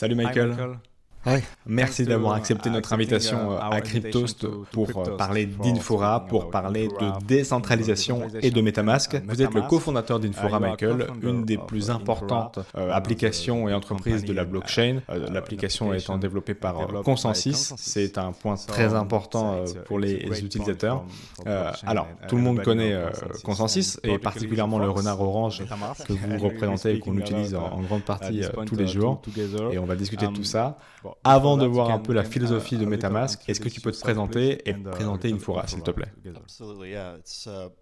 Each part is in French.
Salut Michael. Merci d'avoir accepté notre invitation euh, à Cryptost pour euh, parler d'Infora, pour parler de décentralisation et de Metamask. Vous êtes le cofondateur d'Infora, Michael, une des plus importantes euh, applications et entreprises de la blockchain. L'application étant développée par Consensus, c'est un point très important pour les utilisateurs. alors, tout le monde connaît Consensus et particulièrement le renard orange que vous représentez et qu'on utilise en grande partie tous les jours. Et on va discuter de tout ça. Avant de voir un peu la philosophie de MetaMask, est-ce que tu peux te présenter et présenter Infura, s'il te plaît?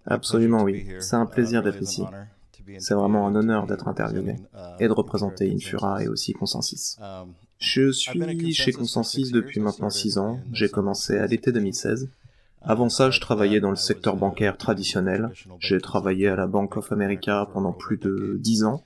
Absolument oui. C'est un plaisir d'être ici. C'est vraiment un honneur d'être interviewé et de représenter Infura et aussi Consensus. Je suis chez Consensus depuis maintenant 6 ans. J'ai commencé à l'été 2016. Avant ça, je travaillais dans le secteur bancaire traditionnel. J'ai travaillé à la Bank of America pendant plus de 10 ans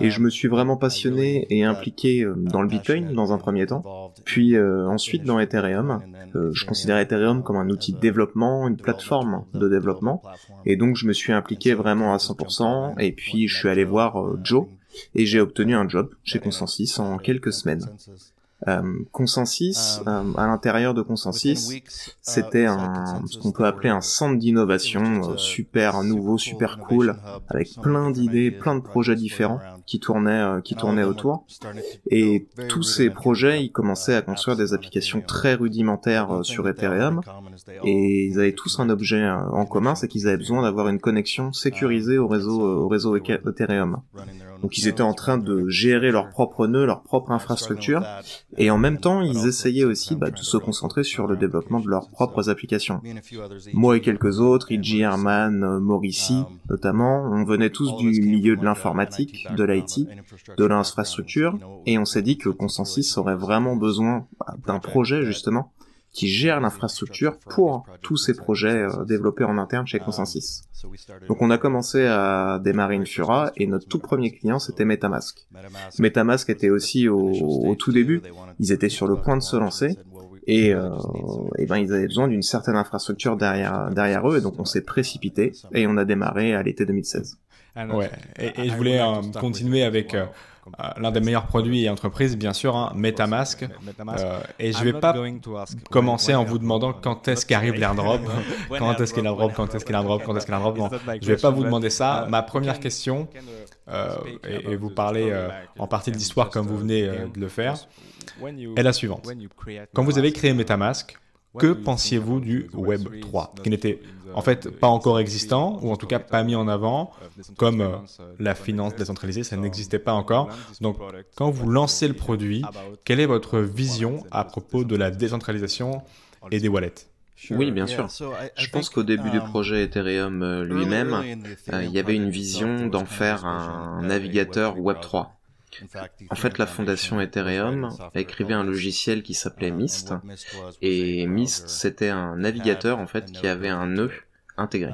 et je me suis vraiment passionné et impliqué euh, dans le Bitcoin dans un premier temps, puis euh, ensuite dans Ethereum. Euh, je considère Ethereum comme un outil de développement, une plateforme de développement, et donc je me suis impliqué vraiment à 100%, et puis je suis allé voir Joe, et j'ai obtenu un job chez Consensus en quelques semaines. Euh, Consensus, euh, à l'intérieur de Consensus, c'était un, ce qu'on peut appeler un centre d'innovation super nouveau, super cool, avec plein d'idées, plein de projets différents qui tournaient, euh, qui tournaient autour. Et tous ces projets, ils commençaient à construire des applications très rudimentaires euh, sur Ethereum. Et ils avaient tous un objet euh, en commun, c'est qu'ils avaient besoin d'avoir une connexion sécurisée au réseau, au réseau Ethereum. Donc ils étaient en train de gérer leur propre nœud, leur propre infrastructure, et en même temps ils essayaient aussi bah, de se concentrer sur le développement de leurs propres applications. Moi et quelques autres, E.G. Herman, Maurici notamment, on venait tous du milieu de l'informatique, de l'IT, de l'infrastructure, et on s'est dit que Consensus aurait vraiment besoin bah, d'un projet justement qui gère l'infrastructure pour tous ces projets euh, développés en interne chez Consensus. Donc on a commencé à démarrer Infura et notre tout premier client c'était Metamask. Metamask était aussi au, tout début, ils étaient sur le point de se lancer et, euh, et ben ils avaient besoin d'une certaine infrastructure derrière derrière eux et donc on s'est précipité et on a démarré à l'été 2016. Ouais, et, je voulais euh, continuer avec euh, euh, l'un des meilleurs produits et entreprises, bien sûr, hein, Metamask. Euh, et je ne vais pas commencer en vous demandant quand est-ce qu'arrive l'airdrop, quand est-ce qu'il l'airdrop, quand est-ce qu'il l'airdrop, quand est-ce qu'il l'airdrop. Non, je ne vais pas vous demander ça. Ma première question, euh, et, vous parlez en partie de l'histoire comme vous venez de le faire, est la suivante. Quand vous avez créé Metamask, que pensiez-vous du Web 3, qui n'était en fait pas encore existant, ou en tout cas pas mis en avant, comme euh, la finance décentralisée, ça n'existait pas encore. Donc quand vous lancez le produit, quelle est votre vision à propos de la décentralisation et des wallets oui, bien sûr. Je pense qu'au début du projet Ethereum euh, lui-même, euh, il y avait une vision d'en faire un navigateur Web3. En fait, la fondation Ethereum a écrivé un logiciel qui s'appelait Mist, et Mist, c'était un navigateur en fait qui avait un nœud intégré.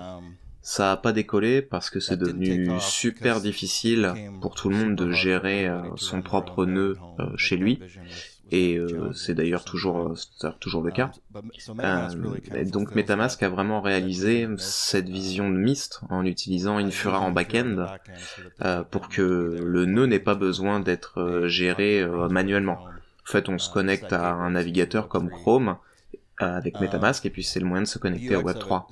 Ça a pas décollé parce que c'est devenu super difficile pour tout le monde de gérer euh, son propre nœud euh, chez lui et euh, c'est d'ailleurs toujours euh, toujours le cas. Euh, donc MetaMask a vraiment réalisé cette vision de Mist en utilisant Infura en back-end pour que le nœud n'ait pas besoin d'être géré manuellement. En fait, on se connecte à un navigateur comme Chrome avec MetaMask et puis c'est le moyen de se connecter au Web3.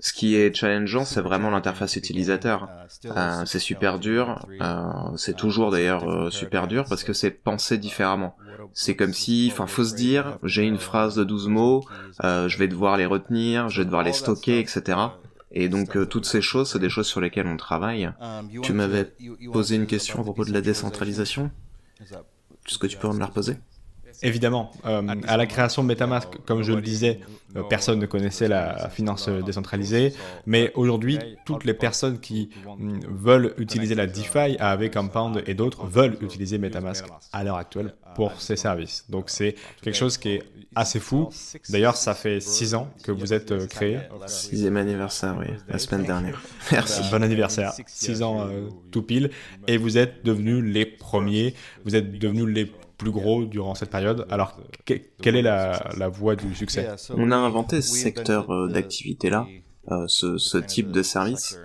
Ce qui est challengeant, c'est vraiment l'interface utilisateur. Euh, c'est super dur, euh, c'est toujours d'ailleurs super dur parce que c'est pensé différemment. C'est comme si, enfin, faut se dire, j'ai une phrase de 12 mots, euh, je vais devoir les retenir, je vais devoir les stocker, etc. Et donc euh, toutes ces choses, c'est des choses sur lesquelles on travaille. Tu m'avais posé une question à propos de la décentralisation. Est-ce que tu peux me la reposer? Évidemment, euh, à la création de MetaMask, comme je le disais, euh, personne ne connaissait la finance décentralisée, mais aujourd'hui, toutes les personnes qui mm, veulent utiliser la DeFi avec Compound et d'autres veulent utiliser MetaMask à l'heure actuelle pour ces services. Donc c'est quelque chose qui est assez fou. D'ailleurs, ça fait six ans que vous êtes créé. Sixième anniversaire, oui, la semaine dernière. Merci. Bon anniversaire. Six ans tout pile. Et vous êtes devenus les premiers. Vous êtes devenus les plus gros durant cette période. Alors, quelle est la, la voie du succès On a inventé ce secteur euh, d'activité-là, euh, ce, ce, type de service,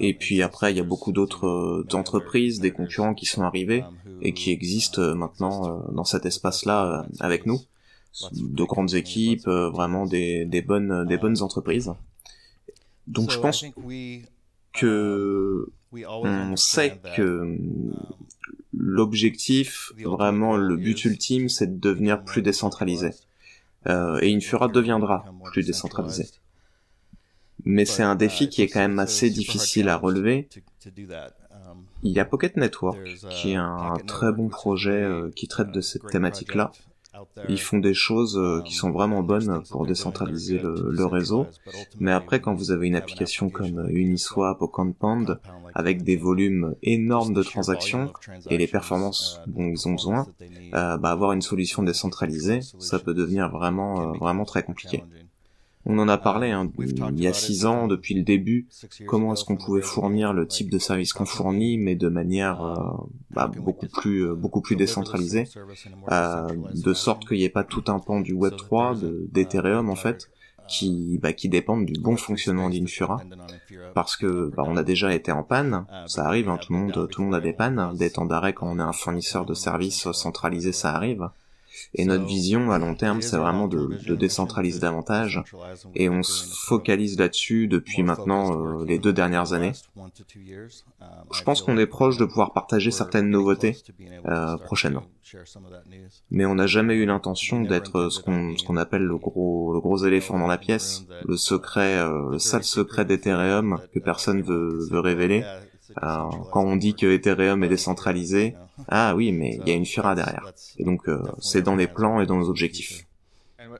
Et puis après, il y a beaucoup d'autres entreprises, des concurrents qui sont arrivés et qui existent maintenant dans cet espace-là avec nous. De grandes équipes, vraiment des, des bonnes, des bonnes entreprises. Donc je pense que on sait que l'objectif, vraiment le but ultime, c'est de devenir plus décentralisé. Euh, et Infura deviendra plus décentralisé. Mais c'est un défi qui est quand même assez difficile à relever. Il y a Pocket Network, qui est un très bon projet euh, qui traite de cette thématique-là. Ils font des choses euh, qui sont vraiment bonnes pour décentraliser le, réseau. Mais après, quand vous avez une application comme Uniswap ou Compound, avec des volumes énormes de transactions et les performances dont ils ont besoin, euh, bah, avoir une solution décentralisée, ça peut devenir vraiment, euh, vraiment très compliqué. On en a parlé hein, il y a six ans, depuis le début, comment est-ce qu'on pouvait fournir le type de service qu'on fournit, mais de manière euh, bah, beaucoup plus euh, beaucoup plus décentralisée, euh, de sorte qu'il n'y ait pas tout un pan du Web 3, d'Ethereum en fait, qui bah, qui dépendent du bon fonctionnement d'Infura, parce que bah, on a déjà été en panne, ça arrive, hein, tout le monde tout le monde a des pannes, des temps d'arrêt quand on est un fournisseur de services centralisé, ça arrive. Et notre vision à long terme, c'est vraiment de, de, décentraliser davantage. Et on se focalise là-dessus depuis maintenant euh, les deux dernières années. Je pense qu'on est proche de pouvoir partager certaines nouveautés euh, prochainement. Mais on n'a jamais eu l'intention d'être ce qu'on ce qu'on appelle le gros le gros éléphant dans la pièce, le secret, euh, le sale secret d'Ethereum que personne veut, veut révéler alors, quand on dit que Ethereum est décentralisé, ah oui, mais il y a une Fira derrière. Et donc, euh, c'est dans les plans et dans nos objectifs.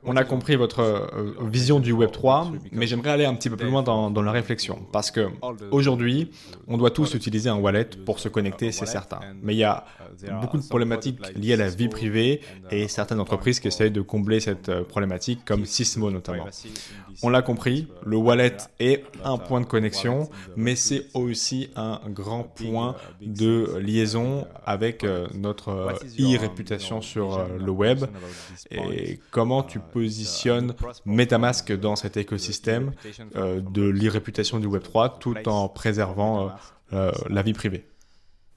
On a compris votre euh, vision du Web 3, mais j'aimerais aller un petit peu plus loin dans, la réflexion. Parce que aujourd'hui, on doit tous utiliser un wallet pour se connecter, c'est certain. Mais il y a beaucoup de problématiques liées à la vie privée et certaines entreprises qui essayent de combler cette euh, problématique, comme Sysmo notamment. On l'a compris, le wallet est un point de connexion, mais c'est aussi un grand point de liaison avec euh, notre e-réputation sur le web. Et comment tu positionne MetaMask dans cet écosystème euh, de l'irréputation du Web3 tout en préservant euh, euh, la vie privée.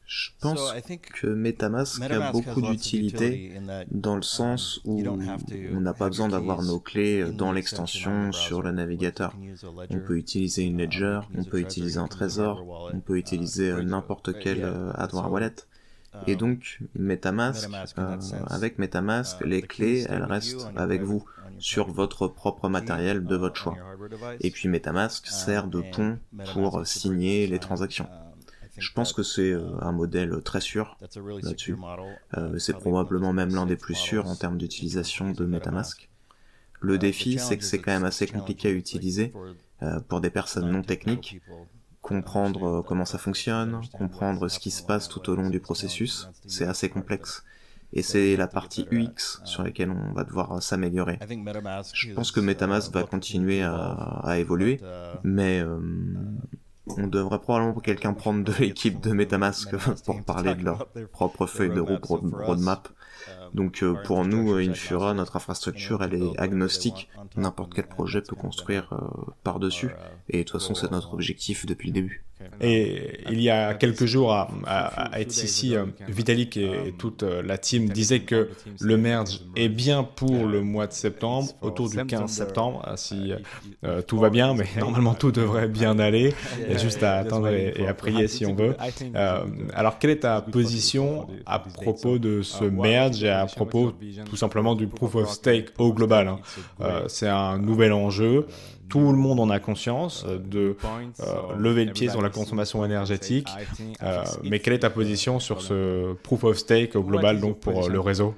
Je pense que MetaMask a beaucoup d'utilité dans le sens où on n'a pas besoin d'avoir nos clés dans l'extension sur le navigateur. On peut utiliser une ledger, on peut utiliser un trésor, on peut utiliser n'importe quel hardware wallet. Et donc, MetaMask, euh, avec MetaMask, les clés, elles restent avec vous sur votre propre matériel de votre choix. Et puis MetaMask sert de pont pour signer les transactions. Je pense que c'est euh, un modèle très sûr là-dessus. Euh, c'est probablement même l'un des plus sûrs en termes d'utilisation de MetaMask. Le défi, c'est que c'est quand même assez compliqué à utiliser pour des personnes non techniques comprendre euh, comment ça fonctionne, comprendre ce qui se passe tout au long du processus, c'est assez complexe. Et c'est la partie UX sur laquelle on va devoir s'améliorer. Je pense que MetaMask va continuer à, évoluer, mais euh, on devrait probablement quelqu'un prendre de l'équipe de MetaMask pour parler de leur propre feuille de route roadmap donc euh, pour nous, Infura, notre infrastructure, elle est agnostique. N'importe quel projet peut construire euh, par-dessus. Et de toute façon, c'est notre objectif depuis le début. Et il y a quelques jours à, à, ici, euh, Vitalik et toute la team disaient que le merge est bien pour le mois de septembre, autour du 15 septembre, si tout va bien, mais normalement tout devrait bien aller. Il y a juste à attendre et, à prier si on veut. alors, quelle est ta position à propos de ce merge et à propos tout simplement du proof of stake au global. Hein. Euh, c'est un nouvel enjeu. Tout le monde en a conscience de euh, lever le pied sur la consommation énergétique. Euh, mais quelle est ta position sur ce proof of stake au global donc pour le réseau?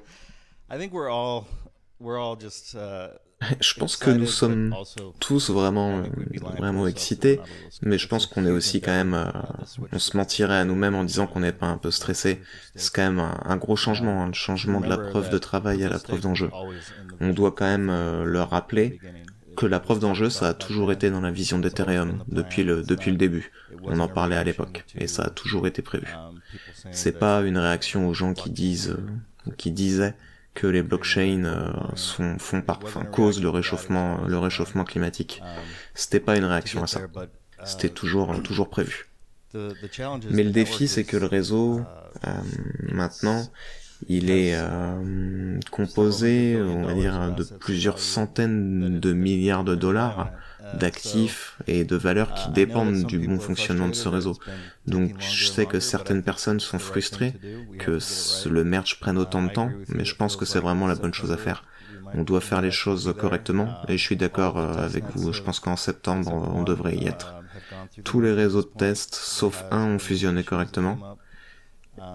je pense que nous sommes tous vraiment, vraiment excités, mais je pense qu'on est aussi quand même, euh, on se mentirait à nous-mêmes en disant qu'on n'est pas un peu stressé. C'est quand même un, gros changement, un changement de la preuve de travail à la preuve d'enjeu. On doit quand même euh, leur rappeler que la preuve d'enjeu, ça a toujours été dans la vision d'Ethereum depuis le, depuis le début. On en parlait à l'époque, et ça a toujours été prévu. C'est pas une réaction aux gens qui disent, qui disaient que les blockchains euh, sont, font par, enfin, causent le réchauffement, le réchauffement climatique. C'était pas une réaction à ça. C'était toujours, toujours prévu. Mais le défi, c'est que le réseau, uh, maintenant, il est euh, composé, on va dire, de plusieurs centaines de milliards de dollars d'actifs et de valeurs qui dépendent du bon fonctionnement de ce réseau. Donc je sais que certaines personnes sont frustrées que le merge prenne autant de temps, mais je pense que c'est vraiment la bonne chose à faire. On doit faire les choses correctement et je suis d'accord euh, avec vous. Je pense qu'en septembre, on devrait y être. Tous les réseaux de tests, sauf un, ont fusionné correctement.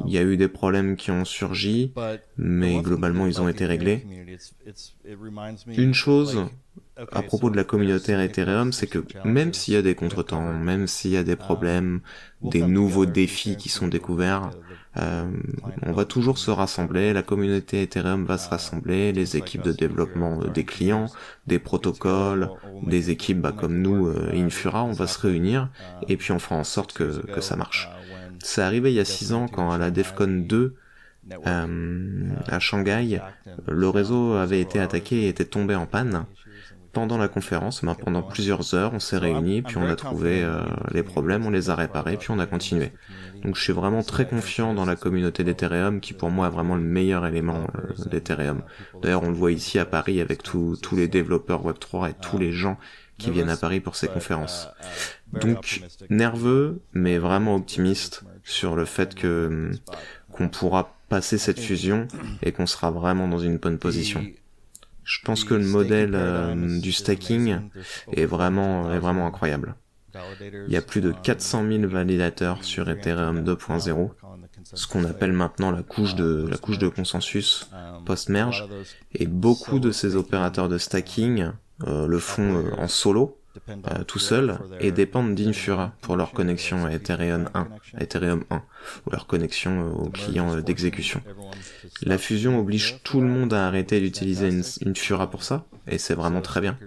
Il y a eu des problèmes qui ont surgi, mais globalement ils ont été réglés. Une chose à propos de la communauté Ethereum, c'est que même s'il y a des contretemps, même s'il y a des problèmes, des nouveaux défis qui sont découverts, euh, on va toujours se rassembler, la communauté Ethereum va se rassembler, les équipes de développement des clients, des protocoles, des équipes bah, comme nous, euh, Infura, on va se réunir et puis on fera en sorte que, que ça marche. C'est arrivé il y a six ans quand à la DEFCON 2, euh, à Shanghai, le réseau avait été attaqué et était tombé en panne. Pendant la conférence, ben, pendant plusieurs heures, on s'est réunis, puis on a trouvé euh, les problèmes, on les a réparés, puis on a continué. Donc je suis vraiment très confiant dans la communauté d'Ethereum, qui pour moi est vraiment le meilleur élément euh, d'Ethereum. D'ailleurs, on le voit ici à Paris avec tous les développeurs Web3 et tous les gens qui viennent à Paris pour ces conférences. Donc nerveux, mais vraiment optimiste sur le fait que hum, qu'on pourra passer cette fusion et qu'on sera vraiment dans une bonne position. Je pense que le modèle hum, du stacking est vraiment, est vraiment incroyable. Il y a plus de 400 000 validateurs sur Ethereum 2.0, ce qu'on appelle maintenant la couche de, la couche de consensus post-merge, et beaucoup de ces opérateurs de stacking euh, le font euh, en solo, euh, tout seul et dépendent d'Infura pour leur connexion à Ethereum 1, Ethereum 1 ou leur connexion aux clients d'exécution. La fusion oblige tout le monde à arrêter d'utiliser Infura pour ça et c'est vraiment très bien.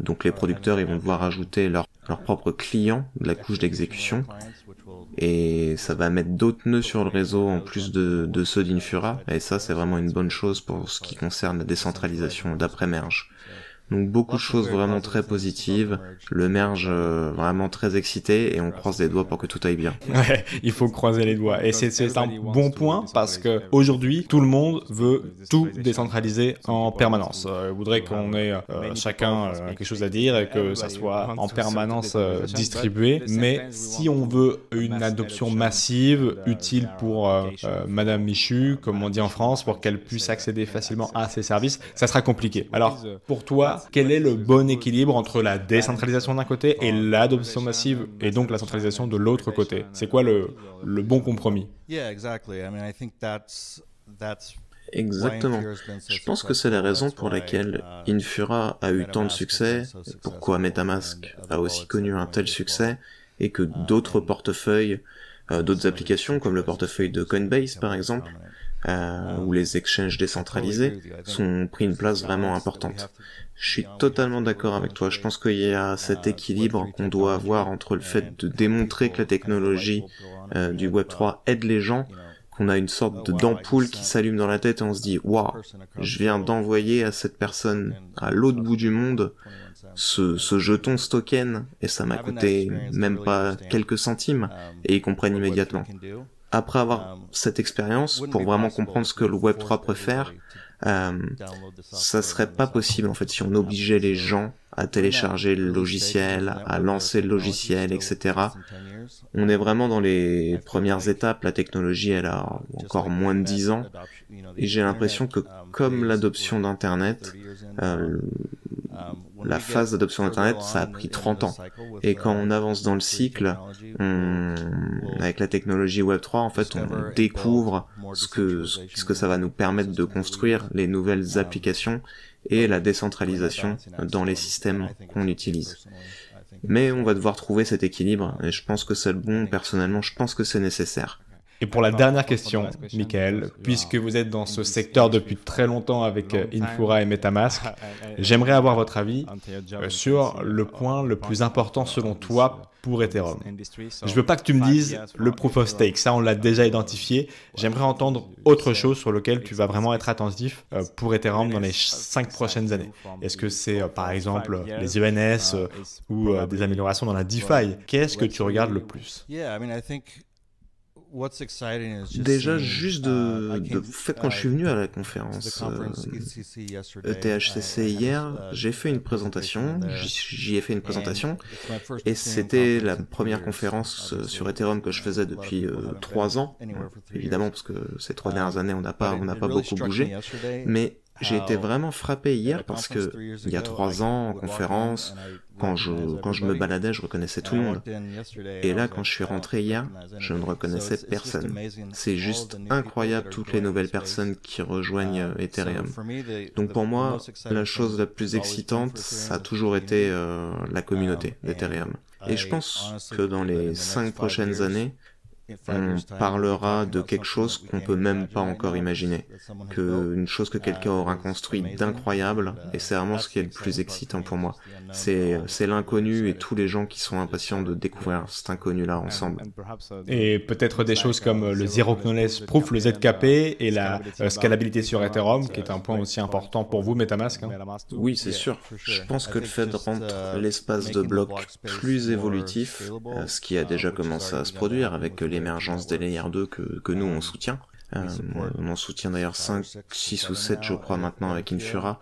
donc les producteurs ils vont devoir ajouter leur, leur propre client de la couche d'exécution et ça va mettre d'autres nœuds sur le réseau en plus de, de ceux d'Infura et ça c'est vraiment une bonne chose pour ce qui concerne la décentralisation d'après merge. Donc beaucoup de choses vraiment très positives, le merge euh, vraiment très excité et on croise les doigts pour que tout aille bien. Ouais, il faut croiser les doigts et c'est un bon point parce que aujourd'hui tout le monde veut tout décentraliser en permanence. Euh, voudrait qu'on ait euh, chacun euh, quelque chose à dire et que ça soit en permanence distribué. Mais si on veut une adoption massive, utile pour Madame Michu, comme on dit en France, pour qu'elle puisse accéder facilement à ces services, ça sera compliqué. Alors pour toi quel est le bon équilibre entre la décentralisation d'un côté et l'adoption massive et donc la centralisation de l'autre côté? C'est quoi le, le bon compromis? Exactement. Je pense que c'est la raison pour laquelle Infura a eu tant de succès, pourquoi MetaMask a aussi connu un tel succès, et que d'autres portefeuilles, euh, d'autres applications comme le portefeuille de Coinbase par exemple, euh, ou les exchanges décentralisés, sont pris une place vraiment importante. Je suis totalement d'accord avec toi. Je pense qu'il y a cet équilibre qu'on doit avoir entre le fait de démontrer que la technologie euh, du Web3 aide les gens, qu'on a une sorte d'ampoule qui s'allume dans la tête et on se dit waouh, je viens d'envoyer à cette personne à l'autre bout du monde ce, ce jeton ce token et ça m'a coûté même pas quelques centimes et ils comprennent immédiatement. Après avoir cette expérience, pour vraiment comprendre ce que le Web3 peut faire, euh, ça serait pas possible en fait si on obligeait les gens à télécharger le logiciel, à lancer le logiciel, etc. On est vraiment dans les premières étapes. La technologie, elle a encore moins de 10 ans. Et j'ai l'impression que comme l'adoption d'Internet, euh, la phase d'adoption d'Internet, ça a pris 30 ans. Et quand on avance dans le cycle, avec la technologie Web3, en fait, on découvre ce que, ce que ça va nous permettre de construire, les nouvelles applications et la décentralisation dans les systèmes qu'on utilise. Mais on va devoir trouver cet équilibre, et je pense que c'est le bon, personnellement, je pense que c'est nécessaire. Et pour la dernière question, Michael, puisque vous êtes dans ce secteur depuis très longtemps avec euh, Infura et Metamask, j'aimerais avoir votre avis euh, sur le point le plus important selon toi pour Ethereum. Je veux pas que tu me dises le proof of stake, ça on l'a déjà identifié. J'aimerais entendre autre chose sur lequel tu vas vraiment être attentif euh, pour Ethereum dans les cinq prochaines années. Est-ce que c'est par exemple les ENS ou des améliorations dans la DeFi? Qu'est-ce que tu regardes le plus? Déjà, juste de, uh, de fait, quand je suis venu à la conférence ETHCC euh, hier, j'ai fait une présentation, j'y ai fait une présentation, et c'était la première conférence euh, sur Ethereum que je faisais depuis euh, trois ans, évidemment, parce que ces trois dernières années, on n'a pas, on n'a pas beaucoup bougé, mais j'ai été vraiment frappé hier parce que il y a trois ans en conférence, quand je, quand je me baladais, je reconnaissais tout le monde. Et là, quand je suis rentré hier, je ne reconnaissais personne. C'est juste incroyable toutes les nouvelles personnes qui rejoignent euh, Ethereum. Donc pour moi, la chose la plus excitante, ça a toujours été euh, la communauté d'Ethereum. Et je pense que dans les cinq prochaines années, on parlera de quelque chose qu'on peut même pas encore imaginer, que une chose que quelqu'un aura construit d'incroyable, et c'est vraiment ce qui est le plus excitant pour moi. C'est c'est l'inconnu et tous les gens qui sont impatients de découvrir cet inconnu-là ensemble. Et peut-être des choses comme le Zero Knowledge Proof, le ZKP et la euh, scalabilité sur Ethereum, qui est un point aussi important pour vous, MetaMask. Hein. Oui, c'est sûr. Je pense que le fait de rendre l'espace de blocs plus évolutif, euh, ce qui a déjà commencé à se produire avec les l'émergence des layers 2 que, que nous on soutient. Euh, on en soutient d'ailleurs 5, 6 ou 7 je crois maintenant avec Infura.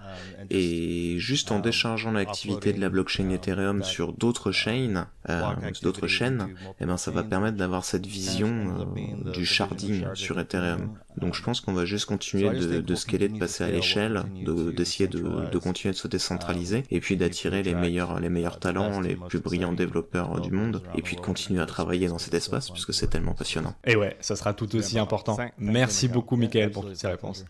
Et juste en déchargeant l'activité de la blockchain Ethereum sur d'autres chaînes, euh, d'autres chaînes, eh ben ça va permettre d'avoir cette vision euh, du sharding sur Ethereum. Donc je pense qu'on va juste continuer de, de scaler, de passer à l'échelle, d'essayer de, de, continuer de se décentraliser, et puis d'attirer les meilleurs, les meilleurs talents, les plus brillants développeurs du monde, et puis de continuer à travailler dans cet espace, puisque c'est tellement passionnant. Et ouais, ça sera tout aussi important. Merci beaucoup, Michael, pour toutes ces réponses.